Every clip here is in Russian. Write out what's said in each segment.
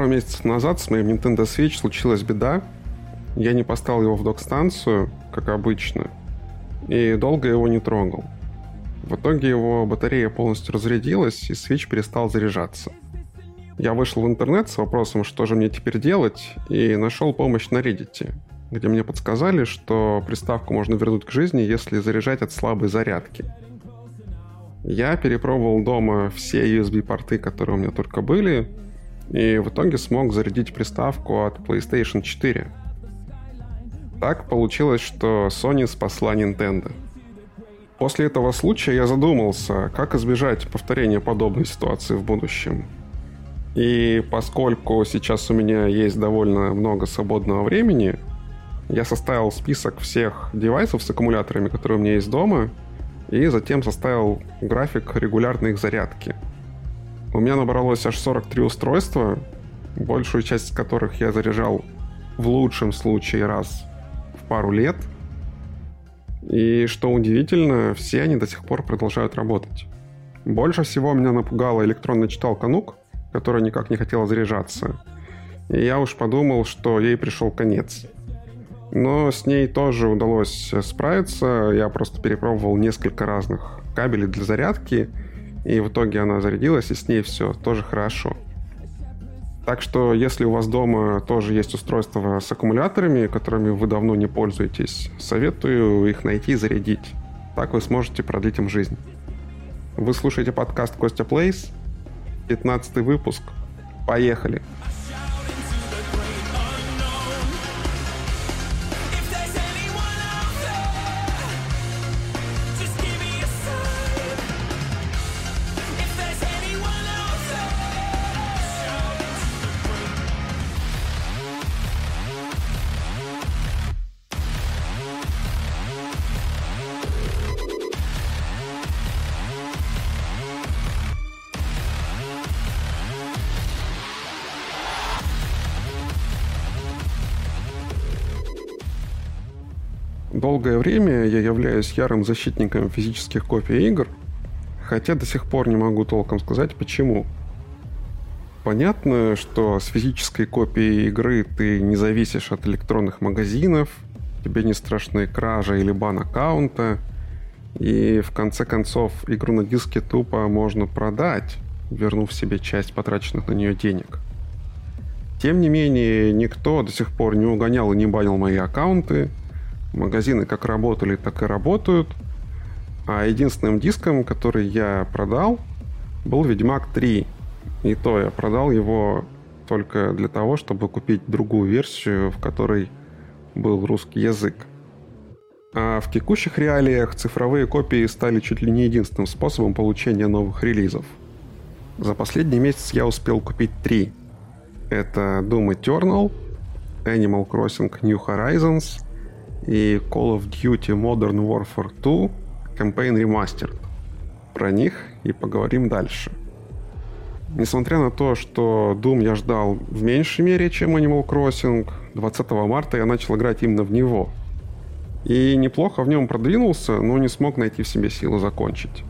Пару месяцев назад с моим Nintendo Switch случилась беда. Я не поставил его в док-станцию, как обычно, и долго его не трогал. В итоге его батарея полностью разрядилась, и Switch перестал заряжаться. Я вышел в интернет с вопросом, что же мне теперь делать, и нашел помощь на Reddit, где мне подсказали, что приставку можно вернуть к жизни, если заряжать от слабой зарядки. Я перепробовал дома все USB-порты, которые у меня только были, и в итоге смог зарядить приставку от PlayStation 4. Так получилось, что Sony спасла Nintendo. После этого случая я задумался, как избежать повторения подобной ситуации в будущем – и поскольку сейчас у меня есть довольно много свободного времени, я составил список всех девайсов с аккумуляторами, которые у меня есть дома, и затем составил график регулярной их зарядки. У меня набралось аж 43 устройства, большую часть которых я заряжал в лучшем случае раз в пару лет. И что удивительно, все они до сих пор продолжают работать. Больше всего меня напугала электронная читалка Nuke, которая никак не хотела заряжаться. И я уж подумал, что ей пришел конец. Но с ней тоже удалось справиться. Я просто перепробовал несколько разных кабелей для зарядки. И в итоге она зарядилась, и с ней все тоже хорошо. Так что, если у вас дома тоже есть устройство с аккумуляторами, которыми вы давно не пользуетесь, советую их найти и зарядить. Так вы сможете продлить им жизнь. Вы слушаете подкаст Костя Плейс. 15 выпуск. Поехали! Долгое время я являюсь ярым защитником физических копий игр, хотя до сих пор не могу толком сказать почему. Понятно, что с физической копией игры ты не зависишь от электронных магазинов, тебе не страшны кража или бан аккаунта, и в конце концов игру на диске тупо можно продать, вернув себе часть потраченных на нее денег. Тем не менее, никто до сих пор не угонял и не банил мои аккаунты, Магазины как работали, так и работают. А единственным диском, который я продал, был Ведьмак 3. И то я продал его только для того, чтобы купить другую версию, в которой был русский язык. А в текущих реалиях цифровые копии стали чуть ли не единственным способом получения новых релизов. За последний месяц я успел купить три. Это Doom Eternal, Animal Crossing New Horizons и Call of Duty Modern Warfare 2 Campaign Remastered. Про них и поговорим дальше. Несмотря на то, что Doom я ждал в меньшей мере, чем Animal Crossing, 20 марта я начал играть именно в него. И неплохо в нем продвинулся, но не смог найти в себе силы закончить.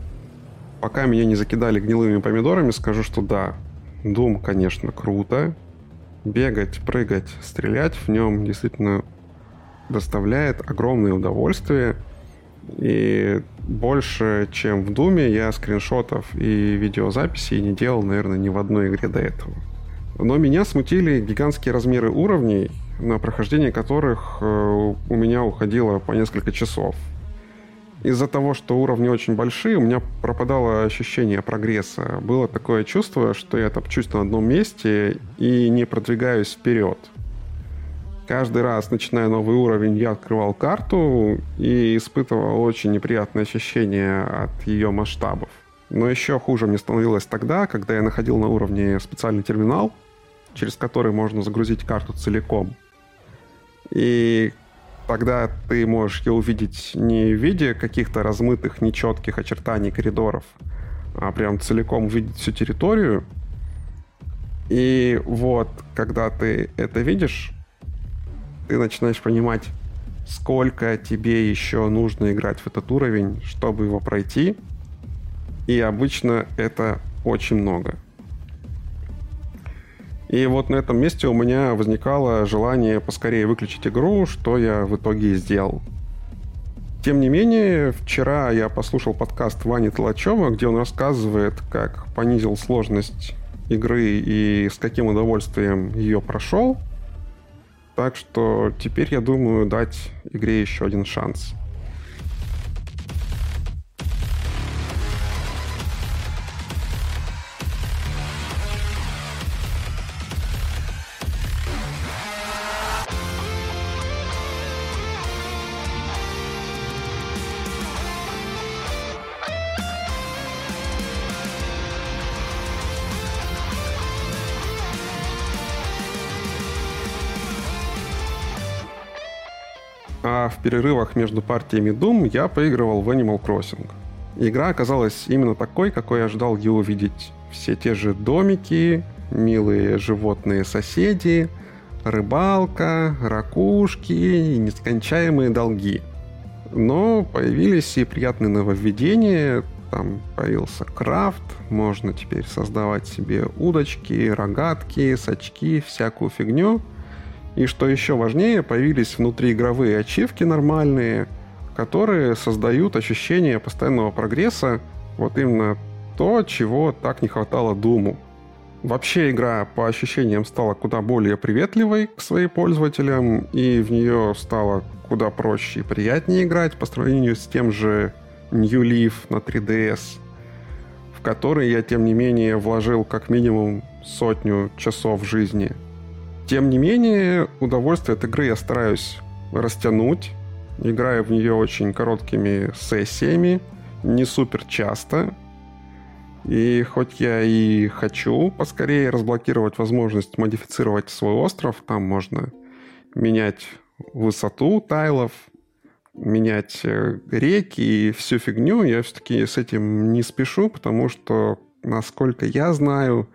Пока меня не закидали гнилыми помидорами, скажу, что да, Doom, конечно, круто. Бегать, прыгать, стрелять в нем действительно доставляет огромное удовольствие. И больше, чем в Думе, я скриншотов и видеозаписей не делал, наверное, ни в одной игре до этого. Но меня смутили гигантские размеры уровней, на прохождение которых э, у меня уходило по несколько часов. Из-за того, что уровни очень большие, у меня пропадало ощущение прогресса. Было такое чувство, что я топчусь на одном месте и не продвигаюсь вперед. Каждый раз, начиная новый уровень, я открывал карту и испытывал очень неприятное ощущение от ее масштабов. Но еще хуже мне становилось тогда, когда я находил на уровне специальный терминал, через который можно загрузить карту целиком. И тогда ты можешь ее увидеть не в виде каких-то размытых, нечетких очертаний коридоров, а прям целиком увидеть всю территорию. И вот, когда ты это видишь, ты начинаешь понимать, сколько тебе еще нужно играть в этот уровень, чтобы его пройти. И обычно это очень много. И вот на этом месте у меня возникало желание поскорее выключить игру, что я в итоге и сделал. Тем не менее, вчера я послушал подкаст Вани Толачева, где он рассказывает, как понизил сложность игры и с каким удовольствием ее прошел. Так что теперь я думаю дать игре еще один шанс. А в перерывах между партиями Doom я поигрывал в Animal Crossing. Игра оказалась именно такой, какой я ожидал ее увидеть. Все те же домики, милые животные соседи, рыбалка, ракушки и нескончаемые долги. Но появились и приятные нововведения. Там появился крафт, можно теперь создавать себе удочки, рогатки, сачки, всякую фигню – и что еще важнее, появились внутриигровые ачивки нормальные, которые создают ощущение постоянного прогресса, вот именно то, чего так не хватало Думу. Вообще игра по ощущениям стала куда более приветливой к своим пользователям, и в нее стало куда проще и приятнее играть по сравнению с тем же New Leaf на 3DS, в который я, тем не менее, вложил как минимум сотню часов жизни – тем не менее, удовольствие от игры я стараюсь растянуть. Играю в нее очень короткими сессиями, не супер часто. И хоть я и хочу поскорее разблокировать возможность модифицировать свой остров, там можно менять высоту тайлов, менять э, реки и всю фигню, я все-таки с этим не спешу, потому что, насколько я знаю,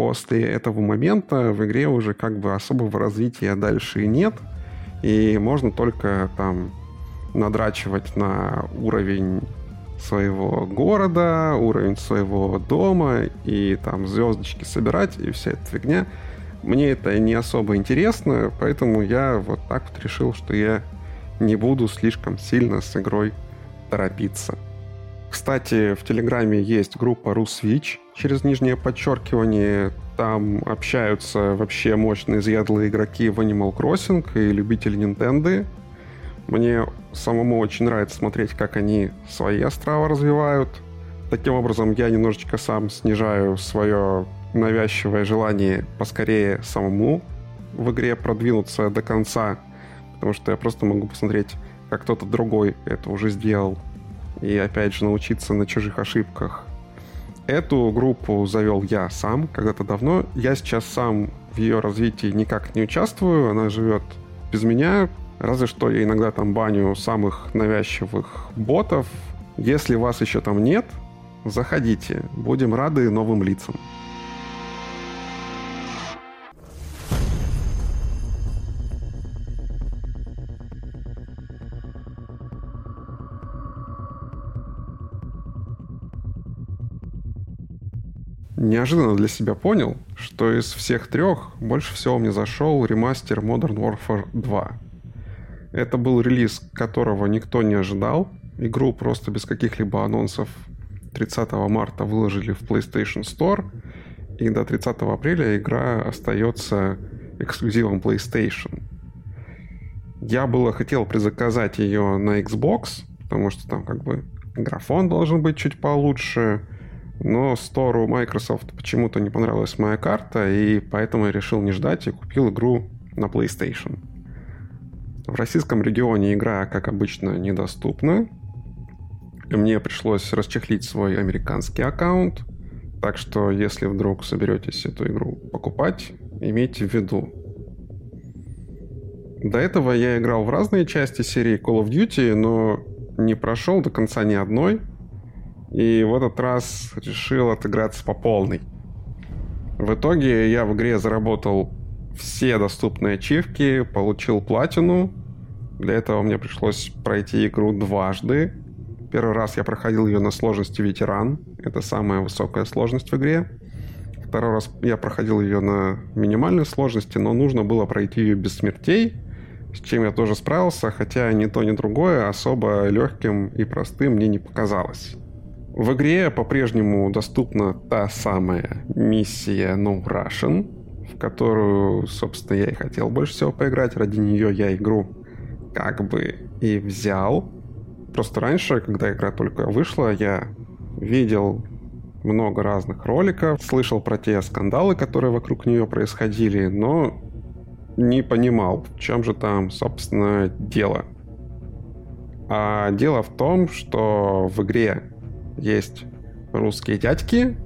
после этого момента в игре уже как бы особого развития дальше и нет. И можно только там надрачивать на уровень своего города, уровень своего дома и там звездочки собирать и вся эта фигня. Мне это не особо интересно, поэтому я вот так вот решил, что я не буду слишком сильно с игрой торопиться. Кстати, в Телеграме есть группа RusSwitch через нижнее подчеркивание. Там общаются вообще мощные изъядлые игроки в Animal Crossing и любители Nintendo. Мне самому очень нравится смотреть, как они свои острова развивают. Таким образом, я немножечко сам снижаю свое навязчивое желание поскорее самому в игре продвинуться до конца, потому что я просто могу посмотреть, как кто-то другой это уже сделал и опять же научиться на чужих ошибках. Эту группу завел я сам когда-то давно. Я сейчас сам в ее развитии никак не участвую. Она живет без меня. Разве что я иногда там баню самых навязчивых ботов. Если вас еще там нет, заходите. Будем рады новым лицам. Неожиданно для себя понял, что из всех трех больше всего мне зашел ремастер Modern Warfare 2. Это был релиз, которого никто не ожидал. Игру просто без каких-либо анонсов 30 марта выложили в PlayStation Store. И до 30 апреля игра остается эксклюзивом PlayStation. Я было хотел предзаказать ее на Xbox, потому что там как бы графон должен быть чуть получше, но Стору Microsoft почему-то не понравилась моя карта, и поэтому я решил не ждать и купил игру на PlayStation. В российском регионе игра, как обычно, недоступна. Мне пришлось расчехлить свой американский аккаунт. Так что, если вдруг соберетесь эту игру покупать, имейте в виду. До этого я играл в разные части серии Call of Duty, но не прошел до конца ни одной – и в этот раз решил отыграться по полной. В итоге я в игре заработал все доступные ачивки, получил платину. Для этого мне пришлось пройти игру дважды. Первый раз я проходил ее на сложности ветеран. Это самая высокая сложность в игре. Второй раз я проходил ее на минимальной сложности, но нужно было пройти ее без смертей, с чем я тоже справился, хотя ни то, ни другое особо легким и простым мне не показалось. В игре по-прежнему доступна та самая миссия No Russian, в которую, собственно, я и хотел больше всего поиграть. Ради нее я игру как бы и взял. Просто раньше, когда игра только вышла, я видел много разных роликов, слышал про те скандалы, которые вокруг нее происходили, но не понимал, в чем же там, собственно, дело. А дело в том, что в игре есть русские дядьки,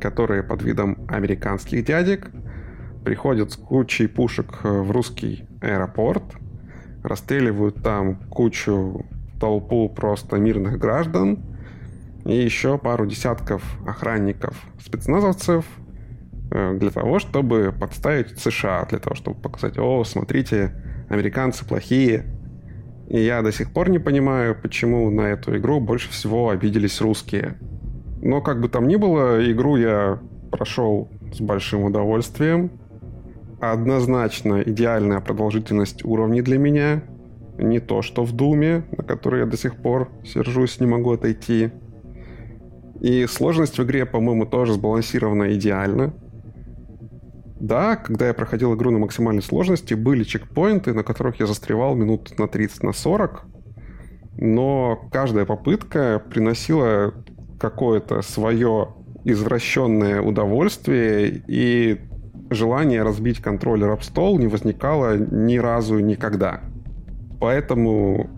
которые под видом американских дядек приходят с кучей пушек в русский аэропорт, расстреливают там кучу толпу просто мирных граждан и еще пару десятков охранников, спецназовцев э, для того, чтобы подставить США, для того, чтобы показать, о, смотрите, американцы плохие. И я до сих пор не понимаю, почему на эту игру больше всего обиделись русские. Но как бы там ни было, игру я прошел с большим удовольствием. Однозначно идеальная продолжительность уровней для меня. Не то, что в Думе, на который я до сих пор сержусь, не могу отойти. И сложность в игре, по-моему, тоже сбалансирована идеально. Да, когда я проходил игру на максимальной сложности, были чекпоинты, на которых я застревал минут на 30, на 40. Но каждая попытка приносила какое-то свое извращенное удовольствие, и желание разбить контроллер об стол не возникало ни разу никогда. Поэтому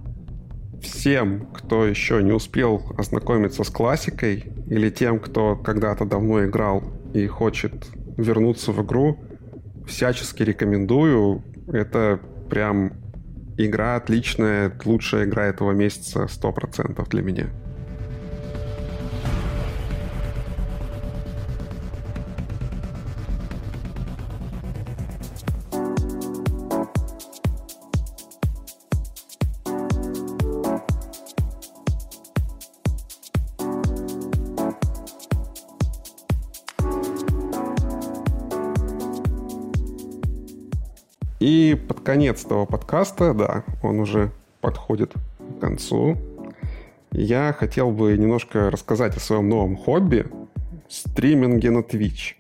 всем, кто еще не успел ознакомиться с классикой, или тем, кто когда-то давно играл и хочет вернуться в игру, всячески рекомендую. Это прям игра отличная, лучшая игра этого месяца 100% для меня. Конец этого подкаста, да, он уже подходит к концу, я хотел бы немножко рассказать о своем новом хобби – стриминге на Twitch.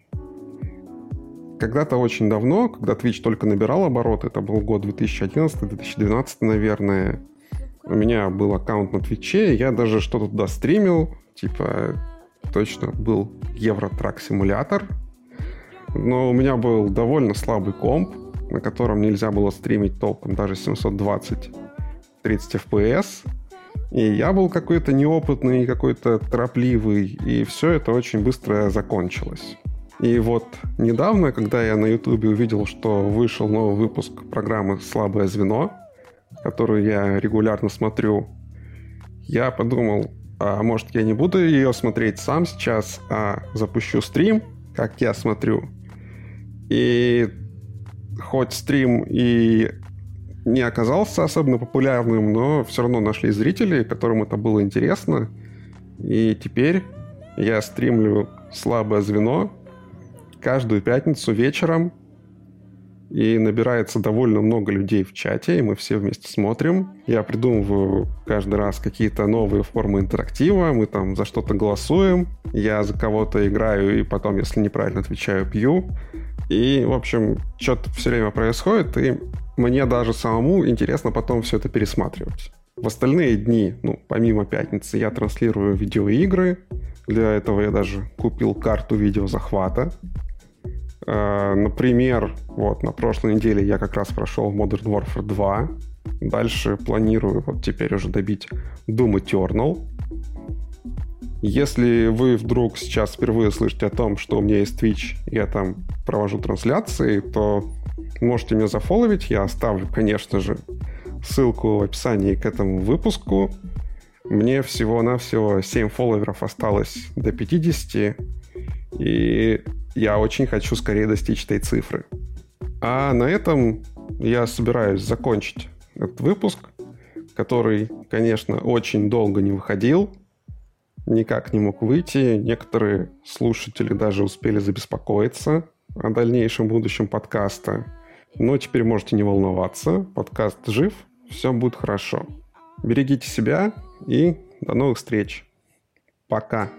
Когда-то очень давно, когда Twitch только набирал обороты, это был год 2011-2012, наверное, у меня был аккаунт на Твиче, я даже что-то туда стримил, типа точно был Евротрак симулятор, но у меня был довольно слабый комп, на котором нельзя было стримить толком даже 720 30 FPS. И я был какой-то неопытный, какой-то торопливый, и все это очень быстро закончилось. И вот недавно, когда я на Ютубе увидел, что вышел новый выпуск программы «Слабое звено», которую я регулярно смотрю, я подумал, а может я не буду ее смотреть сам сейчас, а запущу стрим, как я смотрю. И хоть стрим и не оказался особенно популярным, но все равно нашли зрители, которым это было интересно. И теперь я стримлю «Слабое звено» каждую пятницу вечером. И набирается довольно много людей в чате, и мы все вместе смотрим. Я придумываю каждый раз какие-то новые формы интерактива, мы там за что-то голосуем, я за кого-то играю, и потом, если неправильно отвечаю, пью. И, в общем, что-то все время происходит, и мне даже самому интересно потом все это пересматривать. В остальные дни, ну, помимо пятницы, я транслирую видеоигры. Для этого я даже купил карту видеозахвата. Э, например, вот на прошлой неделе я как раз прошел Modern Warfare 2. Дальше планирую вот теперь уже добить Doom Eternal. Если вы вдруг сейчас впервые слышите о том, что у меня есть Twitch, я там провожу трансляции, то можете меня зафоловить. Я оставлю, конечно же, ссылку в описании к этому выпуску. Мне всего-навсего 7 фолловеров осталось до 50, и я очень хочу скорее достичь этой цифры. А на этом я собираюсь закончить этот выпуск, который, конечно, очень долго не выходил – никак не мог выйти. Некоторые слушатели даже успели забеспокоиться о дальнейшем будущем подкаста. Но теперь можете не волноваться. Подкаст жив, все будет хорошо. Берегите себя и до новых встреч. Пока.